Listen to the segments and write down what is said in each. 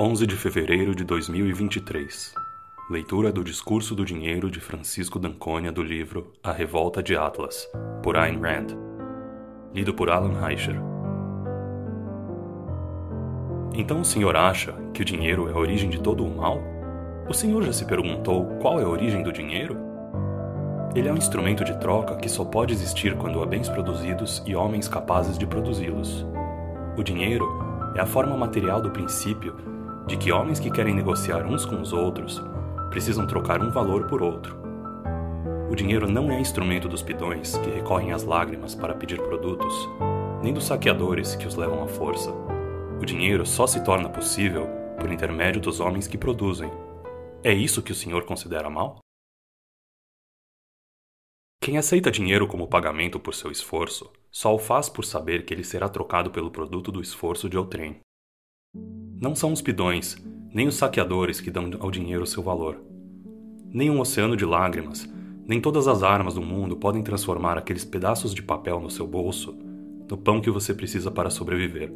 11 de fevereiro de 2023. Leitura do Discurso do Dinheiro de Francisco D'Anconia do livro A Revolta de Atlas, por Ayn Rand. Lido por Alan Reicher. Então o senhor acha que o dinheiro é a origem de todo o mal? O senhor já se perguntou qual é a origem do dinheiro? Ele é um instrumento de troca que só pode existir quando há bens produzidos e homens capazes de produzi-los. O dinheiro é a forma material do princípio de que homens que querem negociar uns com os outros precisam trocar um valor por outro. O dinheiro não é instrumento dos pidões que recorrem às lágrimas para pedir produtos, nem dos saqueadores que os levam à força. O dinheiro só se torna possível por intermédio dos homens que produzem. É isso que o senhor considera mal? Quem aceita dinheiro como pagamento por seu esforço só o faz por saber que ele será trocado pelo produto do esforço de outrem. Não são os pidões, nem os saqueadores que dão ao dinheiro seu valor. Nem um oceano de lágrimas, nem todas as armas do mundo podem transformar aqueles pedaços de papel no seu bolso no pão que você precisa para sobreviver.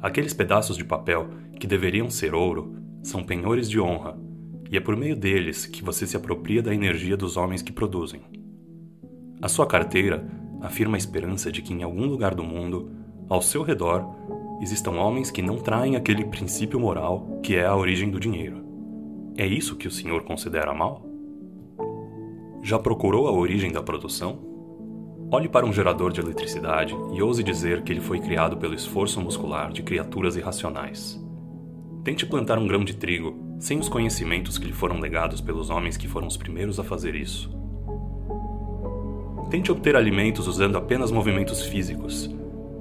Aqueles pedaços de papel que deveriam ser ouro são penhores de honra, e é por meio deles que você se apropria da energia dos homens que produzem. A sua carteira afirma a esperança de que em algum lugar do mundo, ao seu redor, existam homens que não traem aquele princípio moral que é a origem do dinheiro. É isso que o senhor considera mal? Já procurou a origem da produção? Olhe para um gerador de eletricidade e ouse dizer que ele foi criado pelo esforço muscular de criaturas irracionais. Tente plantar um grão de trigo sem os conhecimentos que lhe foram legados pelos homens que foram os primeiros a fazer isso. Tente obter alimentos usando apenas movimentos físicos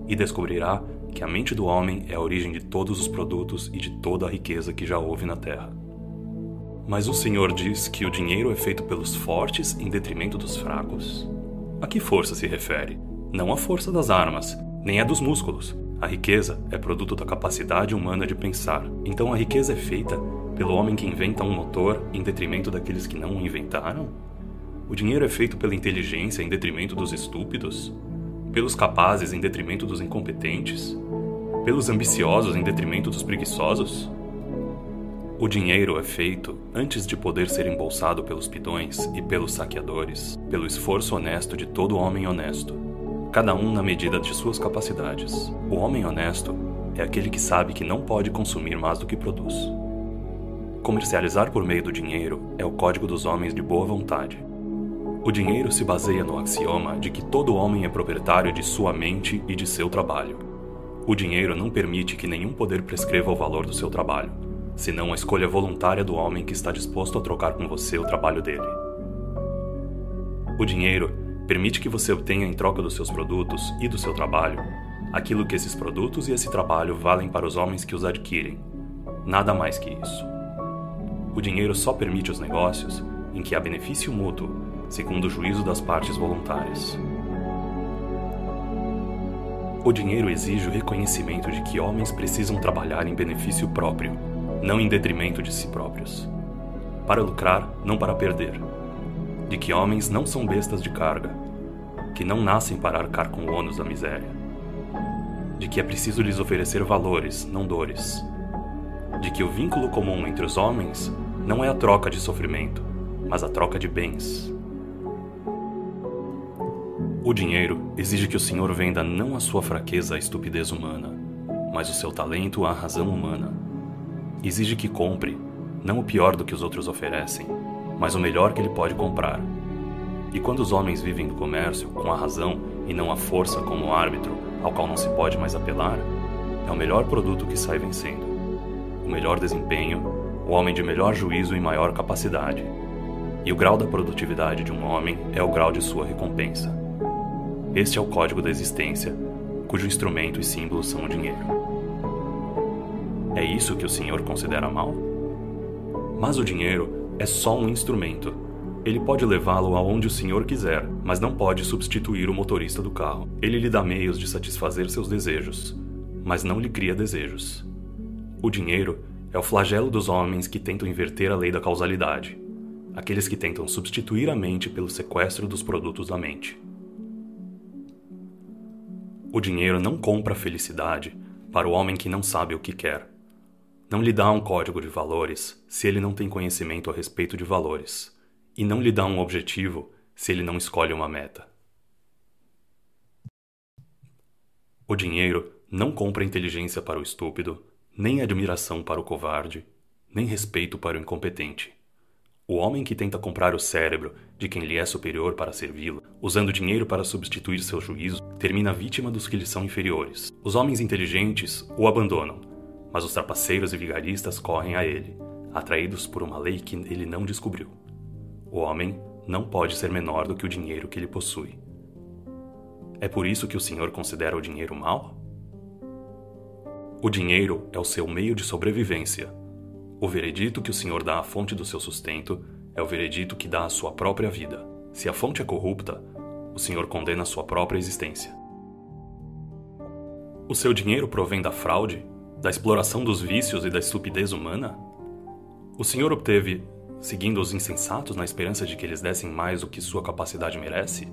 e descobrirá que a mente do homem é a origem de todos os produtos e de toda a riqueza que já houve na Terra. Mas o Senhor diz que o dinheiro é feito pelos fortes em detrimento dos fracos? A que força se refere? Não a força das armas, nem a dos músculos. A riqueza é produto da capacidade humana de pensar. Então a riqueza é feita pelo homem que inventa um motor em detrimento daqueles que não o inventaram? O dinheiro é feito pela inteligência em detrimento dos estúpidos? pelos capazes em detrimento dos incompetentes, pelos ambiciosos em detrimento dos preguiçosos? O dinheiro é feito antes de poder ser embolsado pelos pidões e pelos saqueadores, pelo esforço honesto de todo homem honesto, cada um na medida de suas capacidades. O homem honesto é aquele que sabe que não pode consumir mais do que produz. Comercializar por meio do dinheiro é o código dos homens de boa vontade. O dinheiro se baseia no axioma de que todo homem é proprietário de sua mente e de seu trabalho. O dinheiro não permite que nenhum poder prescreva o valor do seu trabalho, senão a escolha voluntária do homem que está disposto a trocar com você o trabalho dele. O dinheiro permite que você obtenha em troca dos seus produtos e do seu trabalho aquilo que esses produtos e esse trabalho valem para os homens que os adquirem. Nada mais que isso. O dinheiro só permite os negócios em que há benefício mútuo segundo o juízo das partes voluntárias. O dinheiro exige o reconhecimento de que homens precisam trabalhar em benefício próprio, não em detrimento de si próprios. Para lucrar, não para perder. De que homens não são bestas de carga, que não nascem para arcar com o ônus da miséria. De que é preciso lhes oferecer valores, não dores. De que o vínculo comum entre os homens não é a troca de sofrimento, mas a troca de bens, o dinheiro exige que o senhor venda não a sua fraqueza à estupidez humana, mas o seu talento à razão humana. Exige que compre, não o pior do que os outros oferecem, mas o melhor que ele pode comprar. E quando os homens vivem do comércio com a razão e não a força como árbitro ao qual não se pode mais apelar, é o melhor produto que sai vencendo. O melhor desempenho, o homem de melhor juízo e maior capacidade. E o grau da produtividade de um homem é o grau de sua recompensa. Este é o código da existência, cujo instrumento e símbolo são o dinheiro. É isso que o senhor considera mal? Mas o dinheiro é só um instrumento. Ele pode levá-lo aonde o senhor quiser, mas não pode substituir o motorista do carro. Ele lhe dá meios de satisfazer seus desejos, mas não lhe cria desejos. O dinheiro é o flagelo dos homens que tentam inverter a lei da causalidade, aqueles que tentam substituir a mente pelo sequestro dos produtos da mente. O dinheiro não compra felicidade para o homem que não sabe o que quer. não lhe dá um código de valores se ele não tem conhecimento a respeito de valores, e não lhe dá um objetivo se ele não escolhe uma meta. O dinheiro não compra inteligência para o estúpido, nem admiração para o covarde, nem respeito para o incompetente. O homem que tenta comprar o cérebro de quem lhe é superior para servi-lo, usando dinheiro para substituir seu juízo, termina vítima dos que lhe são inferiores. Os homens inteligentes o abandonam, mas os trapaceiros e vigaristas correm a ele, atraídos por uma lei que ele não descobriu. O homem não pode ser menor do que o dinheiro que ele possui. É por isso que o Senhor considera o dinheiro mal? O dinheiro é o seu meio de sobrevivência o veredito que o Senhor dá à fonte do seu sustento é o veredito que dá à sua própria vida. Se a fonte é corrupta, o Senhor condena a sua própria existência. O seu dinheiro provém da fraude, da exploração dos vícios e da estupidez humana? O Senhor obteve, seguindo os insensatos na esperança de que eles dessem mais do que sua capacidade merece?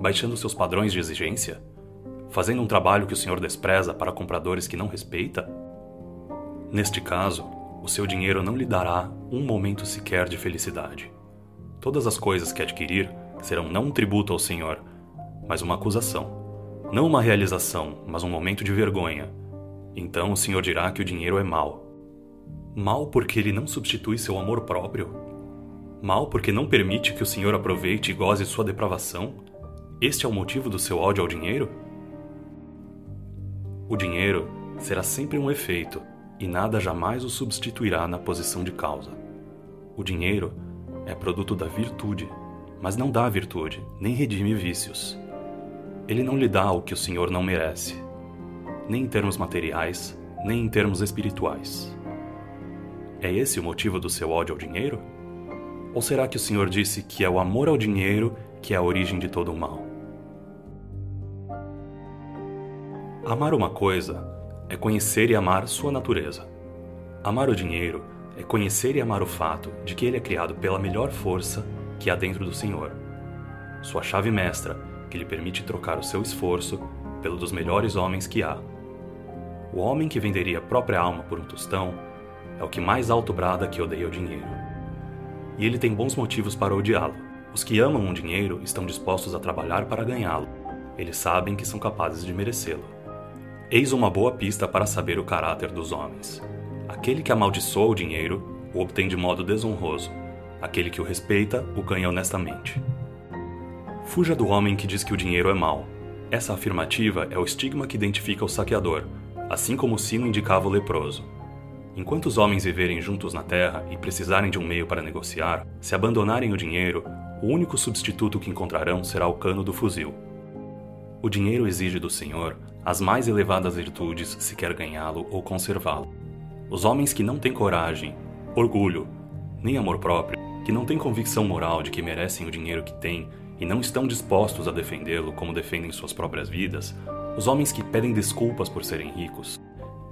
Baixando seus padrões de exigência? Fazendo um trabalho que o Senhor despreza para compradores que não respeita? Neste caso, o seu dinheiro não lhe dará um momento sequer de felicidade. Todas as coisas que adquirir serão não um tributo ao Senhor, mas uma acusação. Não uma realização, mas um momento de vergonha. Então o Senhor dirá que o dinheiro é mau. Mal porque ele não substitui seu amor próprio? Mal porque não permite que o Senhor aproveite e goze sua depravação? Este é o motivo do seu ódio ao dinheiro? O dinheiro será sempre um efeito e nada jamais o substituirá na posição de causa. O dinheiro é produto da virtude, mas não dá virtude, nem redime vícios. Ele não lhe dá o que o Senhor não merece, nem em termos materiais, nem em termos espirituais. É esse o motivo do seu ódio ao dinheiro? Ou será que o Senhor disse que é o amor ao dinheiro que é a origem de todo o mal? Amar uma coisa é conhecer e amar sua natureza. Amar o dinheiro é conhecer e amar o fato de que ele é criado pela melhor força que há dentro do Senhor. Sua chave mestra, que lhe permite trocar o seu esforço pelo dos melhores homens que há. O homem que venderia a própria alma por um tostão é o que mais alto brada que odeia o dinheiro. E ele tem bons motivos para odiá-lo. Os que amam o dinheiro estão dispostos a trabalhar para ganhá-lo. Eles sabem que são capazes de merecê-lo. Eis uma boa pista para saber o caráter dos homens. Aquele que amaldiçoa o dinheiro o obtém de modo desonroso. Aquele que o respeita o ganha honestamente. Fuja do homem que diz que o dinheiro é mau. Essa afirmativa é o estigma que identifica o saqueador, assim como o sino indicava o leproso. Enquanto os homens viverem juntos na terra e precisarem de um meio para negociar, se abandonarem o dinheiro, o único substituto que encontrarão será o cano do fuzil. O dinheiro exige do Senhor as mais elevadas virtudes se quer ganhá-lo ou conservá-lo. Os homens que não têm coragem, orgulho, nem amor próprio, que não têm convicção moral de que merecem o dinheiro que têm e não estão dispostos a defendê-lo como defendem suas próprias vidas, os homens que pedem desculpas por serem ricos,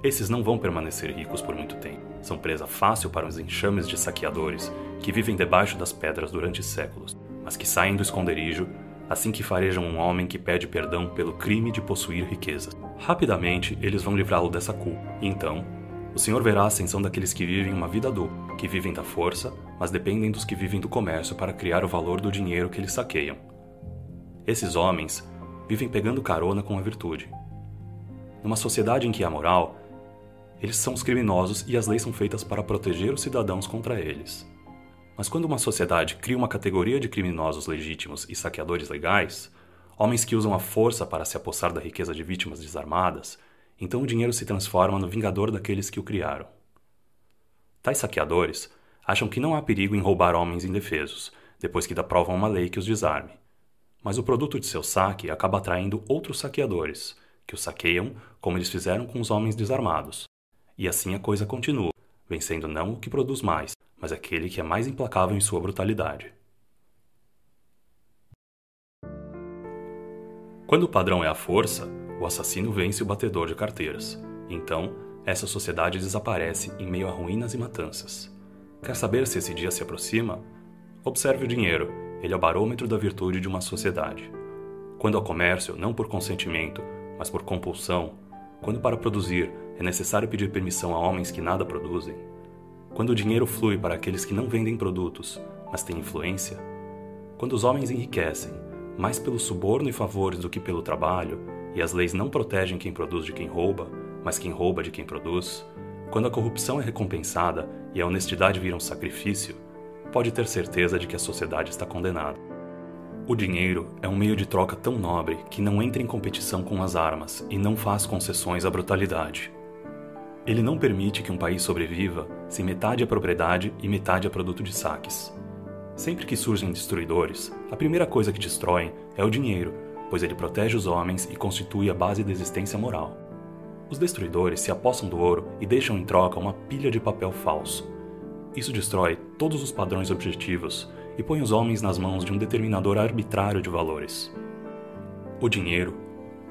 esses não vão permanecer ricos por muito tempo. São presa fácil para os enxames de saqueadores que vivem debaixo das pedras durante séculos, mas que saem do esconderijo assim que farejam um homem que pede perdão pelo crime de possuir riquezas. Rapidamente, eles vão livrá-lo dessa culpa. E então, o Senhor verá a ascensão daqueles que vivem uma vida dupla, que vivem da força, mas dependem dos que vivem do comércio para criar o valor do dinheiro que eles saqueiam. Esses homens vivem pegando carona com a virtude. Numa sociedade em que há moral, eles são os criminosos e as leis são feitas para proteger os cidadãos contra eles. Mas quando uma sociedade cria uma categoria de criminosos legítimos e saqueadores legais, homens que usam a força para se apossar da riqueza de vítimas desarmadas, então o dinheiro se transforma no vingador daqueles que o criaram. Tais saqueadores acham que não há perigo em roubar homens indefesos, depois que aprovam uma lei que os desarme. Mas o produto de seu saque acaba atraindo outros saqueadores, que os saqueiam como eles fizeram com os homens desarmados. E assim a coisa continua, vencendo não o que produz mais, mas aquele que é mais implacável em sua brutalidade. Quando o padrão é a força, o assassino vence o batedor de carteiras. Então, essa sociedade desaparece em meio a ruínas e matanças. Quer saber se esse dia se aproxima? Observe o dinheiro, ele é o barômetro da virtude de uma sociedade. Quando há comércio, não por consentimento, mas por compulsão, quando para produzir é necessário pedir permissão a homens que nada produzem? Quando o dinheiro flui para aqueles que não vendem produtos, mas têm influência? Quando os homens enriquecem, mais pelo suborno e favores do que pelo trabalho, e as leis não protegem quem produz de quem rouba, mas quem rouba de quem produz, quando a corrupção é recompensada e a honestidade vira um sacrifício, pode ter certeza de que a sociedade está condenada. O dinheiro é um meio de troca tão nobre que não entra em competição com as armas e não faz concessões à brutalidade. Ele não permite que um país sobreviva se metade é propriedade e metade é produto de saques. Sempre que surgem destruidores, a primeira coisa que destroem é o dinheiro, pois ele protege os homens e constitui a base da existência moral. Os destruidores se apossam do ouro e deixam em troca uma pilha de papel falso. Isso destrói todos os padrões objetivos e põe os homens nas mãos de um determinador arbitrário de valores. O dinheiro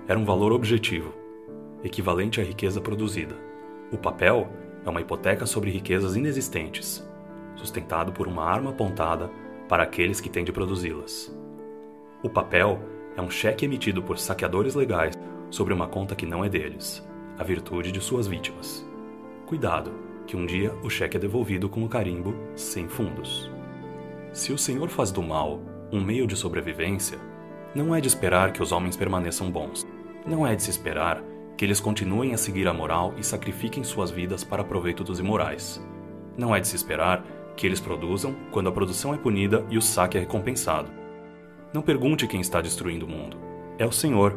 era um valor objetivo, equivalente à riqueza produzida. O papel é uma hipoteca sobre riquezas inexistentes, sustentado por uma arma apontada para aqueles que têm de produzi-las. O papel é um cheque emitido por saqueadores legais sobre uma conta que não é deles a virtude de suas vítimas. Cuidado, que um dia o cheque é devolvido com o carimbo sem fundos. Se o Senhor faz do mal um meio de sobrevivência, não é de esperar que os homens permaneçam bons. Não é de se esperar que eles continuem a seguir a moral e sacrifiquem suas vidas para proveito dos imorais. Não é de se esperar que eles produzam quando a produção é punida e o saque é recompensado. Não pergunte quem está destruindo o mundo. É o Senhor.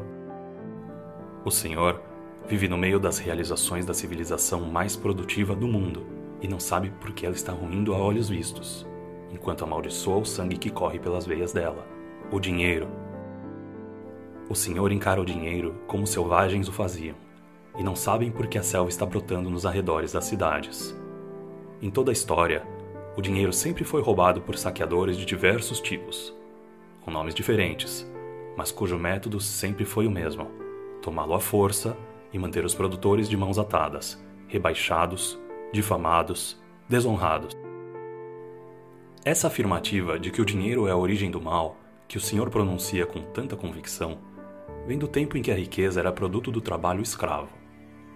O Senhor vive no meio das realizações da civilização mais produtiva do mundo e não sabe por que ela está ruindo a olhos vistos, enquanto amaldiçoa o sangue que corre pelas veias dela, o dinheiro. O Senhor encara o dinheiro como selvagens o faziam, e não sabem por que a selva está brotando nos arredores das cidades. Em toda a história, o dinheiro sempre foi roubado por saqueadores de diversos tipos, com nomes diferentes, mas cujo método sempre foi o mesmo: tomá-lo à força e manter os produtores de mãos atadas, rebaixados, difamados, desonrados. Essa afirmativa de que o dinheiro é a origem do mal, que o Senhor pronuncia com tanta convicção, vem do tempo em que a riqueza era produto do trabalho escravo,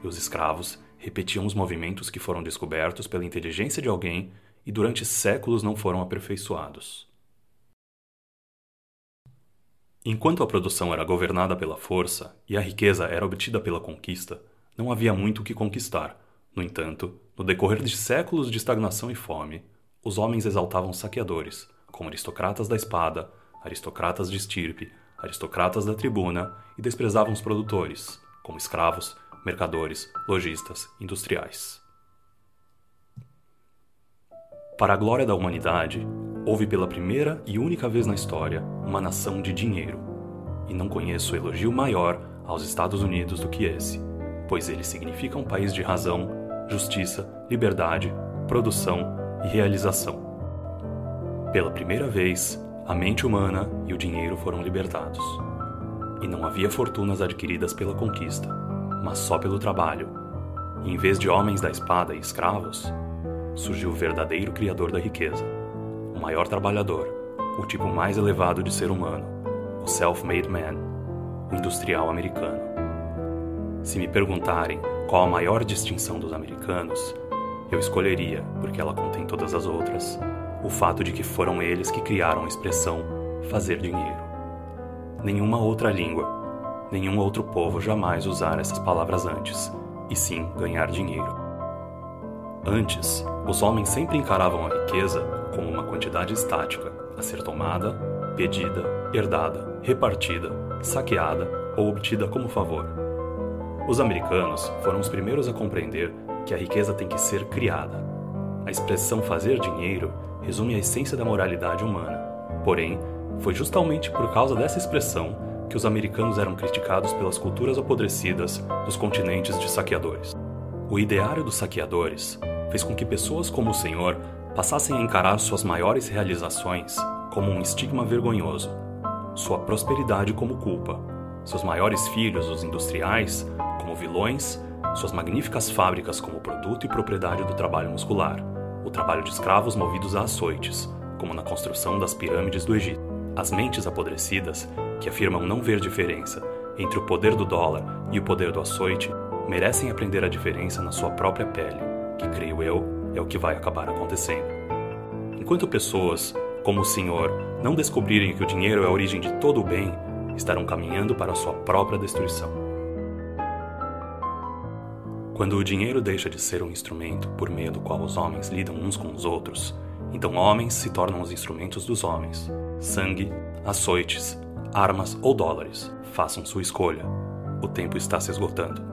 e os escravos repetiam os movimentos que foram descobertos pela inteligência de alguém e durante séculos não foram aperfeiçoados. Enquanto a produção era governada pela força e a riqueza era obtida pela conquista, não havia muito o que conquistar. No entanto, no decorrer de séculos de estagnação e fome, os homens exaltavam saqueadores, como aristocratas da espada, aristocratas de estirpe, aristocratas da tribuna, e desprezavam os produtores, como escravos, mercadores, lojistas, industriais. Para a glória da humanidade, houve pela primeira e única vez na história uma nação de dinheiro. E não conheço elogio maior aos Estados Unidos do que esse, pois ele significa um país de razão, justiça, liberdade, produção e realização. Pela primeira vez, a mente humana e o dinheiro foram libertados. E não havia fortunas adquiridas pela conquista, mas só pelo trabalho. E em vez de homens da espada e escravos, surgiu o verdadeiro criador da riqueza o maior trabalhador, o tipo mais elevado de ser humano, o self-made man, o industrial americano. Se me perguntarem qual a maior distinção dos americanos, eu escolheria, porque ela contém todas as outras, o fato de que foram eles que criaram a expressão fazer dinheiro. Nenhuma outra língua, nenhum outro povo jamais usara essas palavras antes, e sim ganhar dinheiro. Antes, os homens sempre encaravam a riqueza como uma quantidade estática a ser tomada, pedida, herdada, repartida, saqueada ou obtida como favor. Os americanos foram os primeiros a compreender que a riqueza tem que ser criada. A expressão fazer dinheiro resume a essência da moralidade humana. Porém, foi justamente por causa dessa expressão que os americanos eram criticados pelas culturas apodrecidas dos continentes de saqueadores. O ideário dos saqueadores fez com que pessoas como o Senhor passassem a encarar suas maiores realizações como um estigma vergonhoso, sua prosperidade como culpa, seus maiores filhos, os industriais, como vilões, suas magníficas fábricas como produto e propriedade do trabalho muscular, o trabalho de escravos movidos a açoites, como na construção das pirâmides do Egito. As mentes apodrecidas, que afirmam não ver diferença entre o poder do dólar e o poder do açoite, merecem aprender a diferença na sua própria pele, que creio eu é o que vai acabar acontecendo. Enquanto pessoas, como o Senhor, não descobrirem que o dinheiro é a origem de todo o bem, estarão caminhando para a sua própria destruição. Quando o dinheiro deixa de ser um instrumento por meio do qual os homens lidam uns com os outros, então homens se tornam os instrumentos dos homens. Sangue, açoites, armas ou dólares. Façam sua escolha. O tempo está se esgotando.